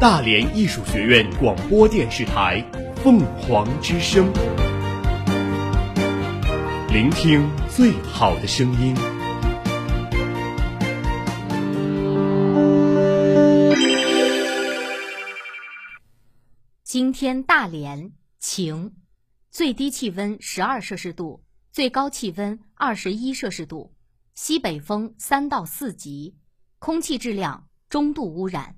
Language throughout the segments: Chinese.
大连艺术学院广播电视台凤凰之声，聆听最好的声音。今天大连晴，最低气温十二摄氏度，最高气温二十一摄氏度，西北风三到四级，空气质量中度污染。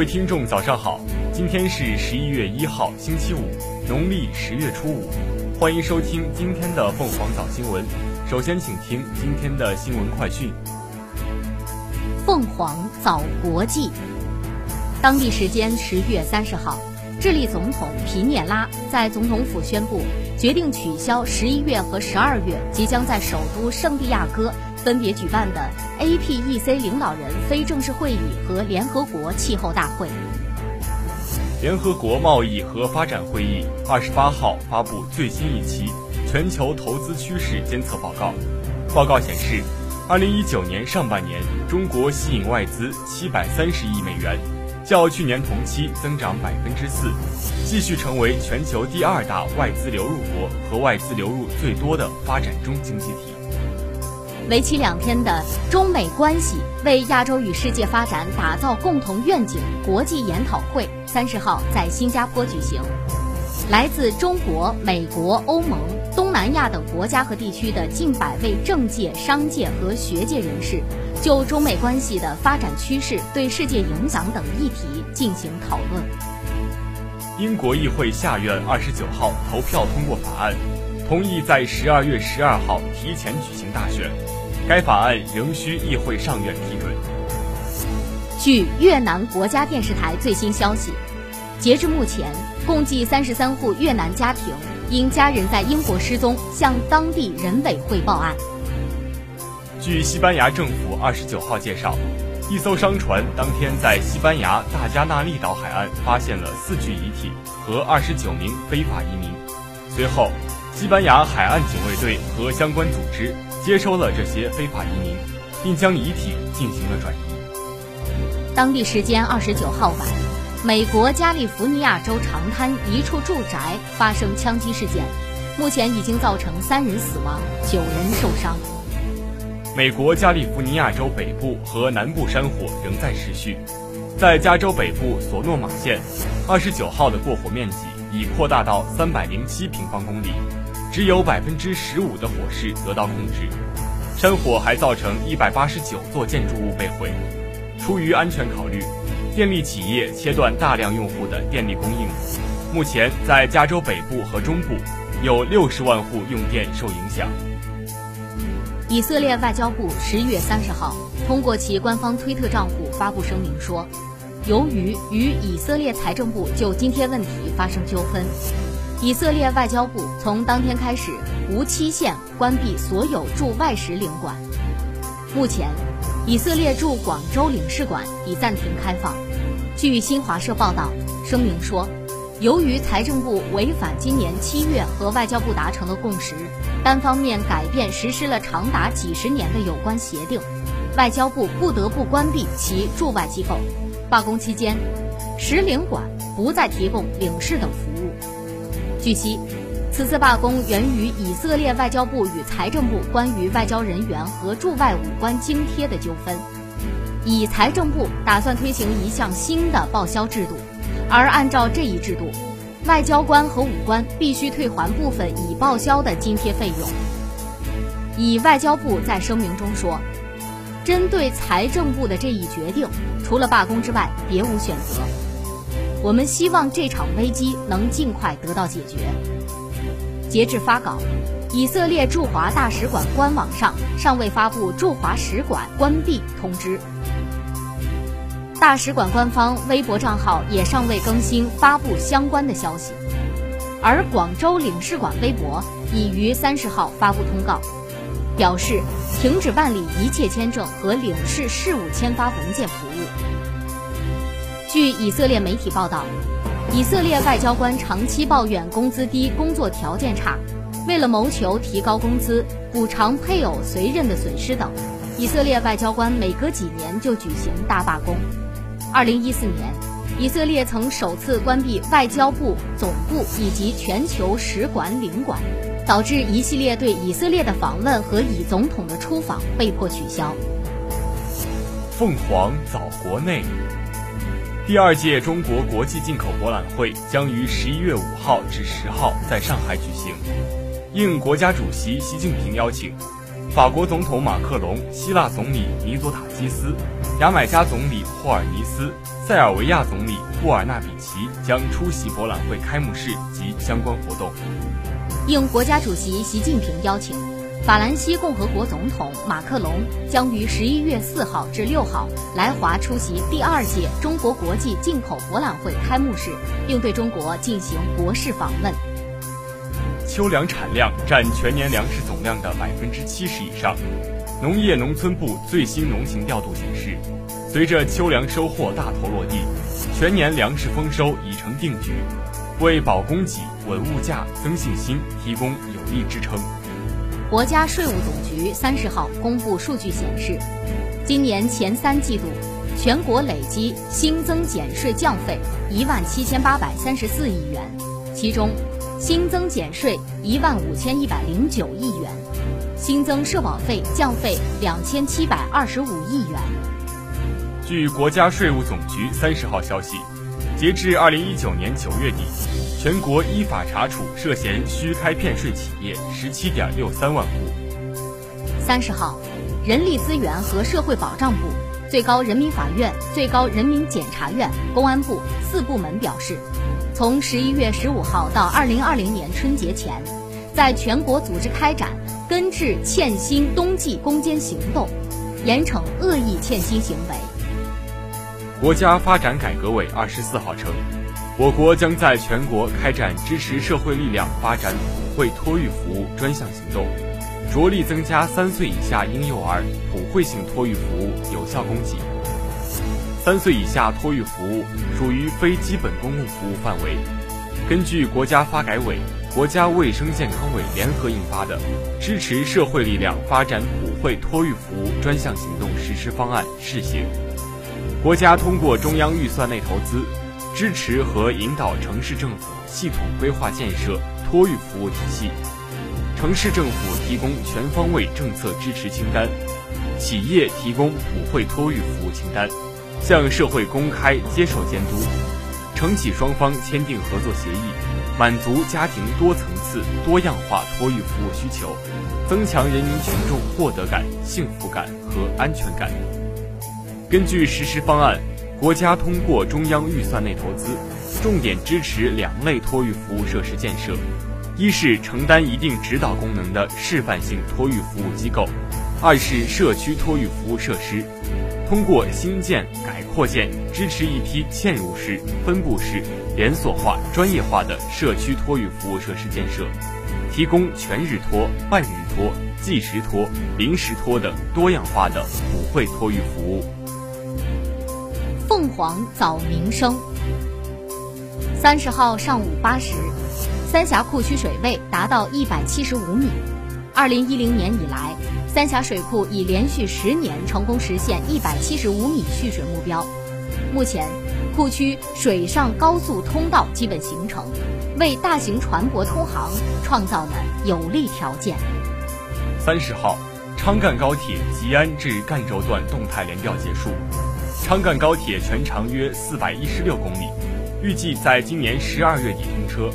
各位听众，早上好！今天是十一月一号，星期五，农历十月初五。欢迎收听今天的凤凰早新闻。首先，请听今天的新闻快讯。凤凰早国际。当地时间十月三十号，智利总统皮涅拉在总统府宣布，决定取消十一月和十二月即将在首都圣地亚哥分别举办的 APEC 领导人非正式会议和联合国气候大会。联合国贸易和发展会议二十八号发布最新一期全球投资趋势监测报告。报告显示，二零一九年上半年，中国吸引外资七百三十亿美元，较去年同期增长百分之四，继续成为全球第二大外资流入国和外资流入最多的发展中经济体。为期两天的中美关系为亚洲与世界发展打造共同愿景国际研讨会三十号在新加坡举行。来自中国、美国、欧盟、东南亚等国家和地区的近百位政界、商界和学界人士，就中美关系的发展趋势对世界影响等议题进行讨论。英国议会下院二十九号投票通过法案，同意在十二月十二号提前举行大选。该法案仍需议会上院批准。据越南国家电视台最新消息，截至目前，共计三十三户越南家庭因家人在英国失踪，向当地人委会报案。据西班牙政府二十九号介绍，一艘商船当天在西班牙大加那利岛海岸发现了四具遗体和二十九名非法移民。随后，西班牙海岸警卫队和相关组织接收了这些非法移民，并将遗体进行了转移。当地时间二十九号晚，美国加利福尼亚州长滩一处住宅发生枪击事件，目前已经造成三人死亡，九人受伤。美国加利福尼亚州北部和南部山火仍在持续，在加州北部索诺马县，二十九号的过火面积已扩大到三百零七平方公里，只有百分之十五的火势得到控制。山火还造成一百八十九座建筑物被毁。出于安全考虑，电力企业切断大量用户的电力供应。目前，在加州北部和中部，有六十万户用电受影响。以色列外交部十一月三十号通过其官方推特账户发布声明说，由于与以色列财政部就津贴问题发生纠纷，以色列外交部从当天开始无期限关闭所有驻外使领馆。目前，以色列驻广州领事馆已暂停开放。据新华社报道，声明说，由于财政部违反今年七月和外交部达成的共识，单方面改变实施了长达几十年的有关协定，外交部不得不关闭其驻外机构。罢工期间，使领馆不再提供领事等服务。据悉，此次罢工源于以色列外交部与财政部关于外交人员和驻外武官津贴的纠纷。以财政部打算推行一项新的报销制度，而按照这一制度，外交官和武官必须退还部分已报销的津贴费用。以外交部在声明中说，针对财政部的这一决定，除了罢工之外，别无选择。我们希望这场危机能尽快得到解决。截至发稿，以色列驻华大使馆官网上尚未发布驻华使馆关闭通知。大使馆官方微博账号也尚未更新发布相关的消息，而广州领事馆微博已于三十号发布通告，表示停止办理一切签证和领事事务签发文件服。据以色列媒体报道，以色列外交官长期抱怨工资低、工作条件差。为了谋求提高工资、补偿配偶随任的损失等，以色列外交官每隔几年就举行大罢工。二零一四年，以色列曾首次关闭外交部总部以及全球使馆领馆，导致一系列对以色列的访问和以总统的出访被迫取消。凤凰早国内，第二届中国国际进口博览会将于十一月五号至十号在上海举行。应国家主席习近平邀请，法国总统马克龙、希腊总理米佐塔基斯、牙买加总理霍尔尼斯、塞尔维亚总理布尔纳比奇将出席博览会开幕式及相关活动。应国家主席习近平邀请，法兰西共和国总统马克龙将于十一月四号至六号来华出席第二届中国国际进口博览会开幕式，并对中国进行国事访问。秋粮产量占全年粮食总量的百分之七十以上。农业农村部最新农情调度显示，随着秋粮收获大头落地，全年粮食丰收已成定局，为保供给、稳物价、增信心提供有力支撑。国家税务总局三十号公布数据显示，今年前三季度，全国累计新增减税降费一万七千八百三十四亿元，其中。新增减税一万五千一百零九亿元，新增社保费降费两千七百二十五亿元。据国家税务总局三十号消息，截至二零一九年九月底，全国依法查处涉嫌虚开骗税企业十七点六三万户。三十号，人力资源和社会保障部、最高人民法院、最高人民检察院、公安部四部门表示。从十一月十五号到二零二零年春节前，在全国组织开展根治欠薪冬季攻坚行动，严惩恶意欠薪行为。国家发展改革委二十四号称，我国将在全国开展支持社会力量发展普惠托育服务专项行动，着力增加三岁以下婴幼儿普惠性托育服务有效供给。三岁以下托育服务属于非基本公共服务范围。根据国家发改委、国家卫生健康委联合印发的《支持社会力量发展普惠托育服务专项行动实施方案（试行）》，国家通过中央预算内投资，支持和引导城市政府系统规划建设托育服务体系，城市政府提供全方位政策支持清单，企业提供普惠托育服务清单。向社会公开接受监督，承企双方签订合作协议，满足家庭多层次多样化托育服务需求，增强人民群众获得感、幸福感和安全感。根据实施方案，国家通过中央预算内投资，重点支持两类托育服务设施建设：一是承担一定指导功能的示范性托育服务机构；二是社区托育服务设施。通过新建、改扩建，支持一批嵌入式、分布式、连锁化、专业化的社区托育服务设施建设，提供全日托、半日托、计时托、临时托等多样化的普惠托育服务。黄早鸣声。三十号上午八时，三峡库区水位达到一百七十五米。二零一零年以来。三峡水库已连续十年成功实现一百七十五米蓄水目标。目前，库区水上高速通道基本形成，为大型船舶通航创造了有利条件。三十号，昌赣高铁吉安至赣州段动态联调结束。昌赣高铁全长约四百一十六公里，预计在今年十二月底通车。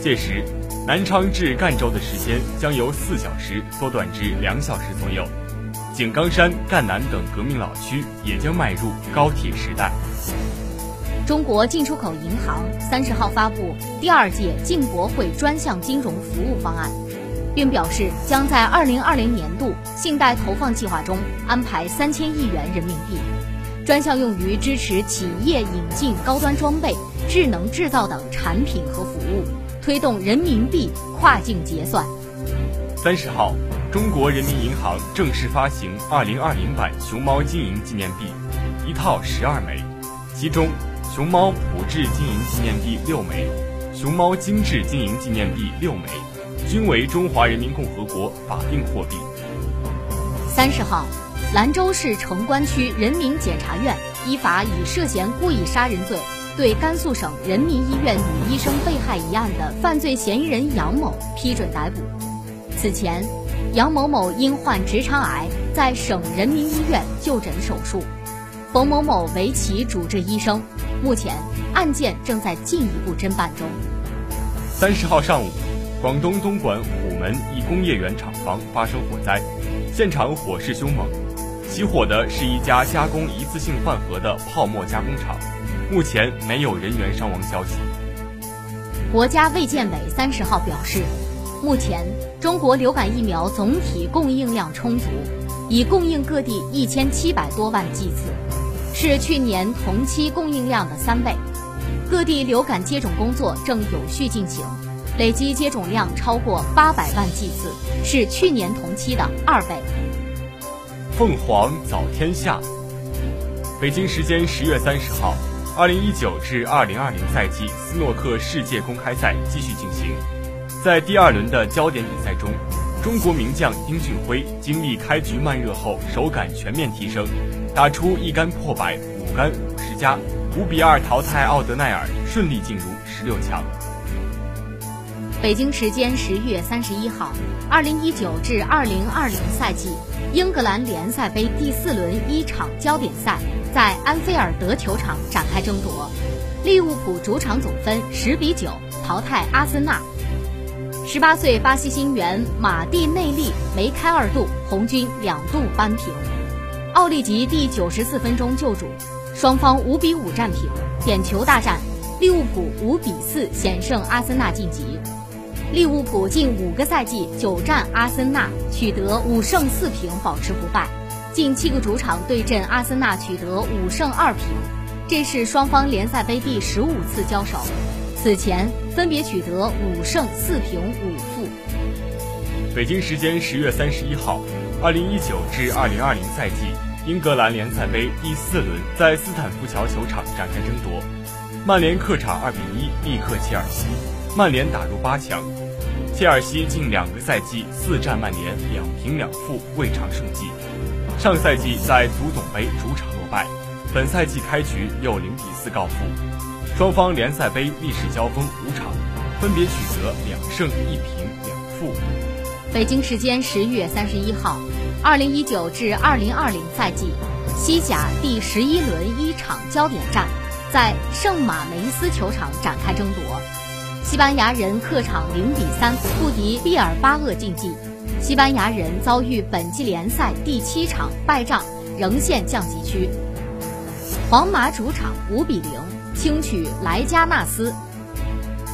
届时，南昌至赣州的时间将由四小时缩短至两小时左右，井冈山、赣南等革命老区也将迈入高铁时代。中国进出口银行三十号发布第二届进博会专项金融服务方案，并表示将在二零二零年度信贷投放计划中安排三千亿元人民币，专项用于支持企业引进高端装备、智能制造等产品和服务，推动人民币跨境结算。三十号，中国人民银行正式发行二零二零版熊猫金银纪念币，一套十二枚，其中熊猫普制金银纪念币六枚，熊猫精致金银纪念币六枚，均为中华人民共和国法定货币。三十号。兰州市城关区人民检察院依法以涉嫌故意杀人罪，对甘肃省人民医院女医生被害一案的犯罪嫌疑人杨某批准逮捕。此前，杨某某因患直肠癌，在省人民医院就诊手术，冯某某为其主治医生。目前，案件正在进一步侦办中。三十号上午，广东东莞虎门一工业园厂房发生火灾，现场火势凶猛。起火的是一家加工一次性饭盒的泡沫加工厂，目前没有人员伤亡消息。国家卫健委三十号表示，目前中国流感疫苗总体供应量充足，已供应各地一千七百多万剂次，是去年同期供应量的三倍。各地流感接种工作正有序进行，累计接种量超过八百万剂次，是去年同期的二倍。凤凰早天下。北京时间十月三十号，二零一九至二零二零赛季斯诺克世界公开赛继续进行。在第二轮的焦点比赛中，中国名将丁俊晖经历开局慢热后，手感全面提升，打出一杆破百、五杆五十加，五比二淘汰奥德奈尔，顺利进入十六强。北京时间十月三十一号，二零一九至二零二零赛季英格兰联赛杯第四轮一场焦点赛在安菲尔德球场展开争夺，利物浦主场总分十比九淘汰阿森纳。十八岁巴西新援马蒂内利梅开二度，红军两度扳平。奥利吉第九十四分钟救主，双方五比五战平，点球大战，利物浦五比四险胜阿森纳晋级。利物浦近五个赛季九战阿森纳取得五胜四平，保持不败。近七个主场对阵阿森纳取得五胜二平，这是双方联赛杯第十五次交手。此前分别取得五胜四平五负。北京时间十月三十一号，二零一九至二零二零赛季英格兰联赛杯第四轮在斯坦福桥球场展开争夺，曼联客场二比一力克切尔西，曼联打入八强。切尔西近两个赛季四战曼联两平两负，未尝胜绩。上赛季在足总杯主场落败，本赛季开局又零比四告负。双方联赛杯历史交锋五场，分别取得两胜一平两负。北京时间十月三十一号，二零一九至二零二零赛季西甲第十一轮一场焦点战，在圣马梅斯球场展开争夺。西班牙人客场零比三不敌毕尔巴鄂竞技，西班牙人遭遇本季联赛第七场败仗，仍陷降级区。皇马主场五比零轻取莱加纳斯，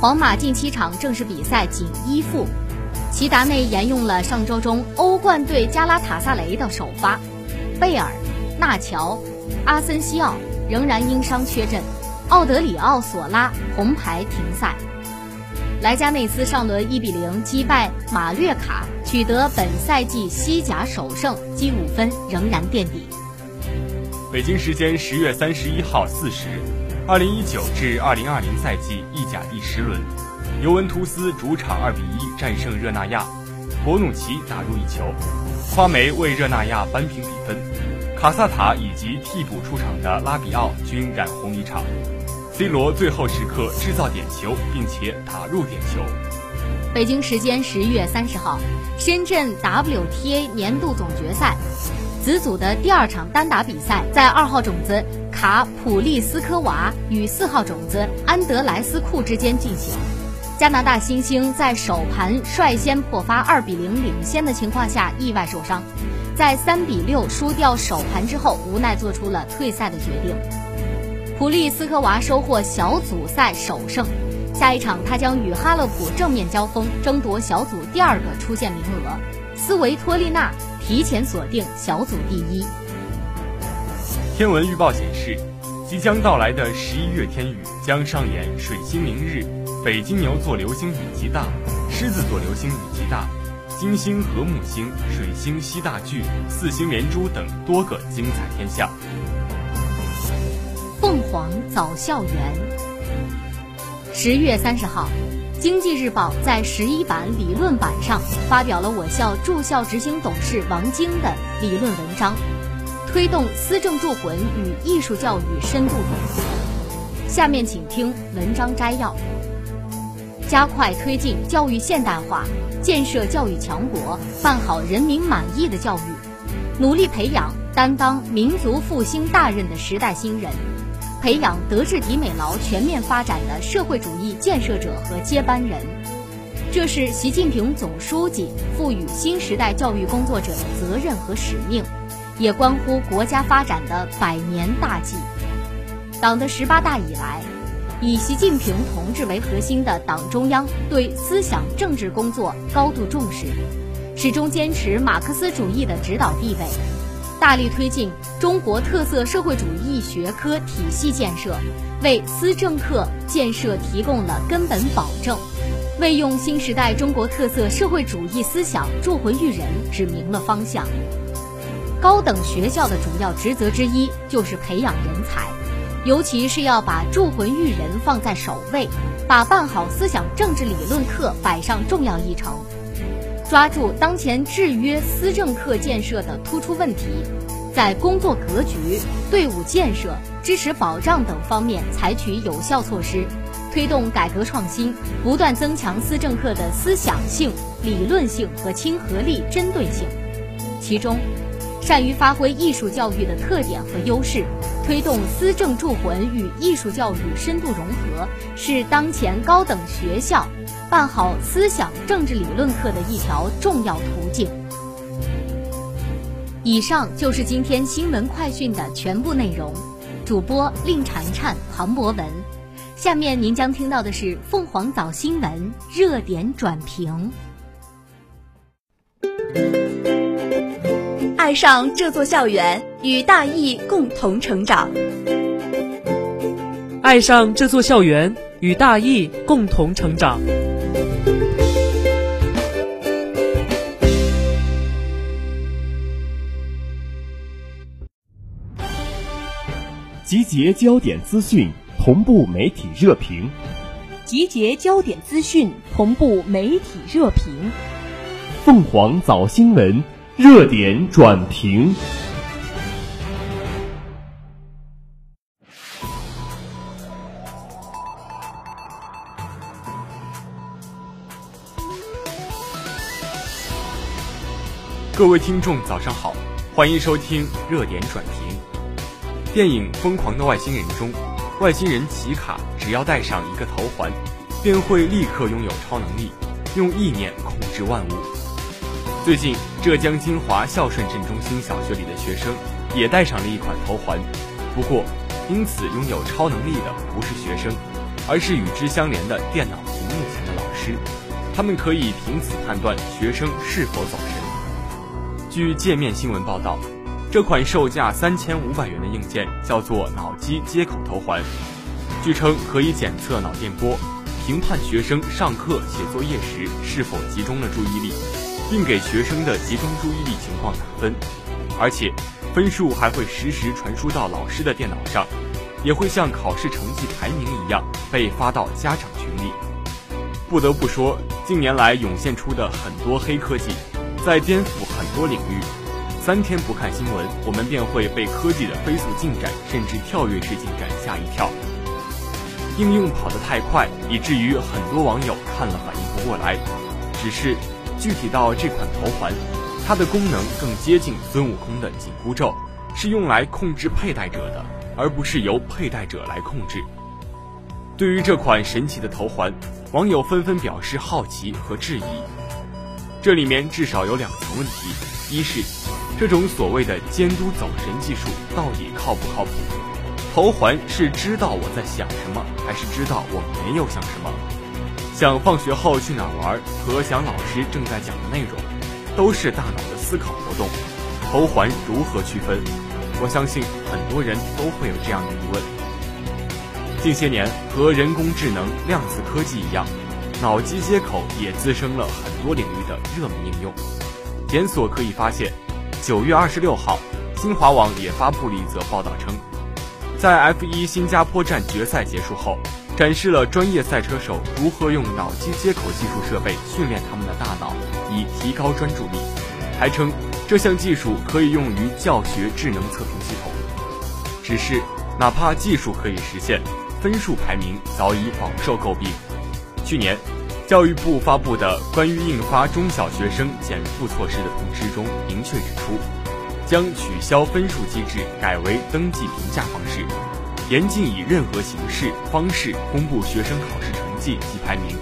皇马近七场正式比赛仅一负。齐达内沿用了上周中欧冠对加拉塔萨雷的首发，贝尔、纳乔、阿森西奥仍然因伤缺阵，奥德里奥索拉红牌停赛。莱加内斯上轮一比零击败马略卡，取得本赛季西甲首胜，积五分，仍然垫底。北京时间十月三十一号四时，二零一九至二零二零赛季意甲第十轮，尤文图斯主场二比一战胜热那亚，博努奇打入一球，夸梅为热那亚扳平比分，卡萨塔以及替补出场的拉比奥均染红一场。C 罗最后时刻制造点球，并且打入点球。北京时间十一月三十号，深圳 WTA 年度总决赛子组的第二场单打比赛，在二号种子卡普利斯科娃与四号种子安德莱斯库之间进行。加拿大新星在首盘率先破发二比零领先的情况下意外受伤，在三比六输掉首盘之后，无奈做出了退赛的决定。普利斯科娃收获小组赛首胜，下一场他将与哈勒普正面交锋，争夺小组第二个出线名额。斯维托利娜提前锁定小组第一。天文预报显示，即将到来的十一月天雨将上演水星明日、北金牛座流星雨极大、狮子座流星雨极大、金星和木星、水星西大距、四星连珠等多个精彩天象。黄早校园，十月三十号，经济日报在十一版理论版上发表了我校驻校执行董事王晶的理论文章。推动思政助魂与艺术教育深度融合。下面请听文章摘要：加快推进教育现代化，建设教育强国，办好人民满意的教育，努力培养担当民族复兴大任的时代新人，培养德智体美劳全面发展的社会主义建设者和接班人。这是习近平总书记赋予新时代教育工作者的责任和使命。也关乎国家发展的百年大计。党的十八大以来，以习近平同志为核心的党中央对思想政治工作高度重视，始终坚持马克思主义的指导地位，大力推进中国特色社会主义学科体系建设，为思政课建设提供了根本保证，为用新时代中国特色社会主义思想铸魂育人指明了方向。高等学校的主要职责之一就是培养人才，尤其是要把铸魂育人放在首位，把办好思想政治理论课摆上重要议程，抓住当前制约思政课建设的突出问题，在工作格局、队伍建设、支持保障等方面采取有效措施，推动改革创新，不断增强思政课的思想性、理论性和亲和力、针对性，其中。善于发挥艺术教育的特点和优势，推动思政助魂与艺术教育深度融合，是当前高等学校办好思想政治理论课的一条重要途径。以上就是今天新闻快讯的全部内容，主播令婵婵、庞博文。下面您将听到的是凤凰早新闻热点转评。爱上这座校园，与大义共同成长。爱上这座校园，与大义共同成长。集结焦点资讯，同步媒体热评。集结焦点资讯，同步媒体热评。凤凰早新闻。热点转评。各位听众，早上好，欢迎收听热点转评。电影《疯狂的外星人》中，外星人奇卡只要戴上一个头环，便会立刻拥有超能力，用意念控制万物。最近，浙江金华孝顺镇中心小学里的学生也戴上了一款头环。不过，因此拥有超能力的不是学生，而是与之相连的电脑屏幕前的老师。他们可以凭此判断学生是否走神。据界面新闻报道，这款售价三千五百元的硬件叫做脑机接口头环，据称可以检测脑电波，评判学生上课写作业时是否集中了注意力。并给学生的集中注意力情况打分，而且分数还会实时传输到老师的电脑上，也会像考试成绩排名一样被发到家长群里。不得不说，近年来涌现出的很多黑科技，在颠覆很多领域。三天不看新闻，我们便会被科技的飞速进展甚至跳跃式进展吓一跳。应用跑得太快，以至于很多网友看了反应不过来。只是。具体到这款头环，它的功能更接近孙悟空的紧箍咒，是用来控制佩戴者的，而不是由佩戴者来控制。对于这款神奇的头环，网友纷纷表示好奇和质疑。这里面至少有两层问题：一是这种所谓的监督走神技术到底靠不靠谱？头环是知道我在想什么，还是知道我没有想什么？想放学后去哪玩和想老师正在讲的内容，都是大脑的思考活动。头环如何区分？我相信很多人都会有这样的疑问。近些年，和人工智能、量子科技一样，脑机接口也滋生了很多领域的热门应用。检索可以发现，九月二十六号，新华网也发布了一则报道称，在 F1 新加坡站决赛结束后，展示了专业赛车手如何用脑机接口技术设备训练他们的大脑，以提高专注力。还称这项技术可以用于教学智能测评系统。只是，哪怕技术可以实现，分数排名早已饱受诟病。去年，教育部发布的关于印发中小学生减负措施的通知中明确指出，将取消分数机制，改为登记评价方式，严禁以任何形式方式公布学生考试成绩及排名。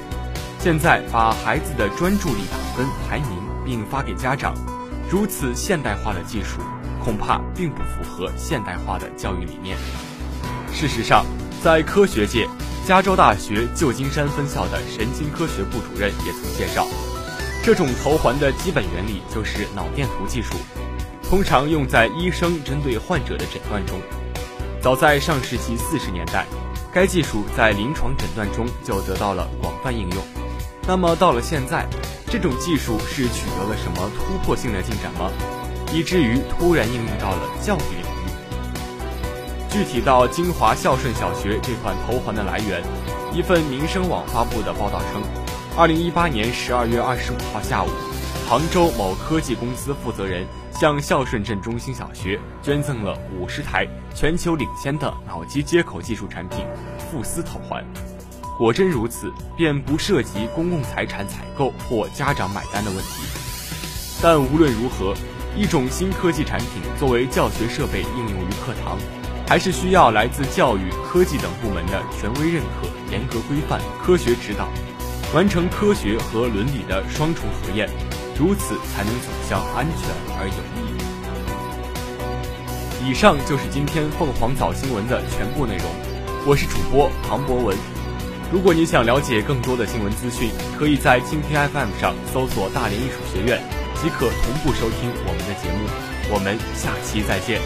现在把孩子的专注力打分排名。并发给家长，如此现代化的技术，恐怕并不符合现代化的教育理念。事实上，在科学界，加州大学旧金山分校的神经科学部主任也曾介绍，这种头环的基本原理就是脑电图技术，通常用在医生针对患者的诊断中。早在上世纪四十年代，该技术在临床诊断中就得到了广泛应用。那么到了现在，这种技术是取得了什么突破性的进展吗？以至于突然应用到了教育领域。具体到金华孝顺小学这款头环的来源，一份民生网发布的报道称，二零一八年十二月二十五号下午，杭州某科技公司负责人向孝顺镇中心小学捐赠了五十台全球领先的脑机接口技术产品——富斯头环。果真如此，便不涉及公共财产采购或家长买单的问题。但无论如何，一种新科技产品作为教学设备应用于课堂，还是需要来自教育、科技等部门的权威认可、严格规范、科学指导，完成科学和伦理的双重核验，如此才能走向安全而有益。以上就是今天凤凰早新闻的全部内容，我是主播庞博文。如果你想了解更多的新闻资讯，可以在蜻蜓 FM 上搜索“大连艺术学院”，即可同步收听我们的节目。我们下期再见。